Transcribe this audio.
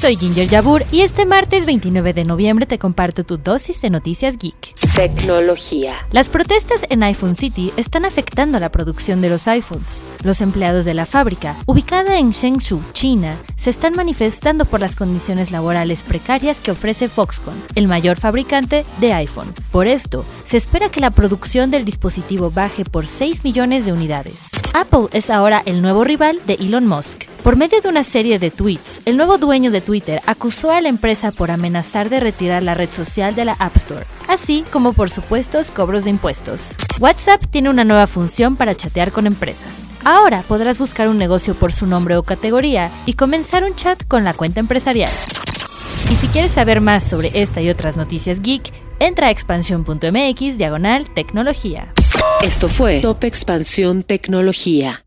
Soy Ginger Yabur y este martes 29 de noviembre te comparto tu dosis de noticias geek. Tecnología. Las protestas en iPhone City están afectando la producción de los iPhones. Los empleados de la fábrica, ubicada en Shenzhou, China, se están manifestando por las condiciones laborales precarias que ofrece Foxconn, el mayor fabricante de iPhone. Por esto, se espera que la producción del dispositivo baje por 6 millones de unidades. Apple es ahora el nuevo rival de Elon Musk. Por medio de una serie de tweets, el nuevo dueño de Twitter acusó a la empresa por amenazar de retirar la red social de la App Store, así como por supuestos cobros de impuestos. WhatsApp tiene una nueva función para chatear con empresas. Ahora podrás buscar un negocio por su nombre o categoría y comenzar un chat con la cuenta empresarial. Y si quieres saber más sobre esta y otras noticias geek, entra a expansión.mx diagonal tecnología. Esto fue Top Expansión Tecnología.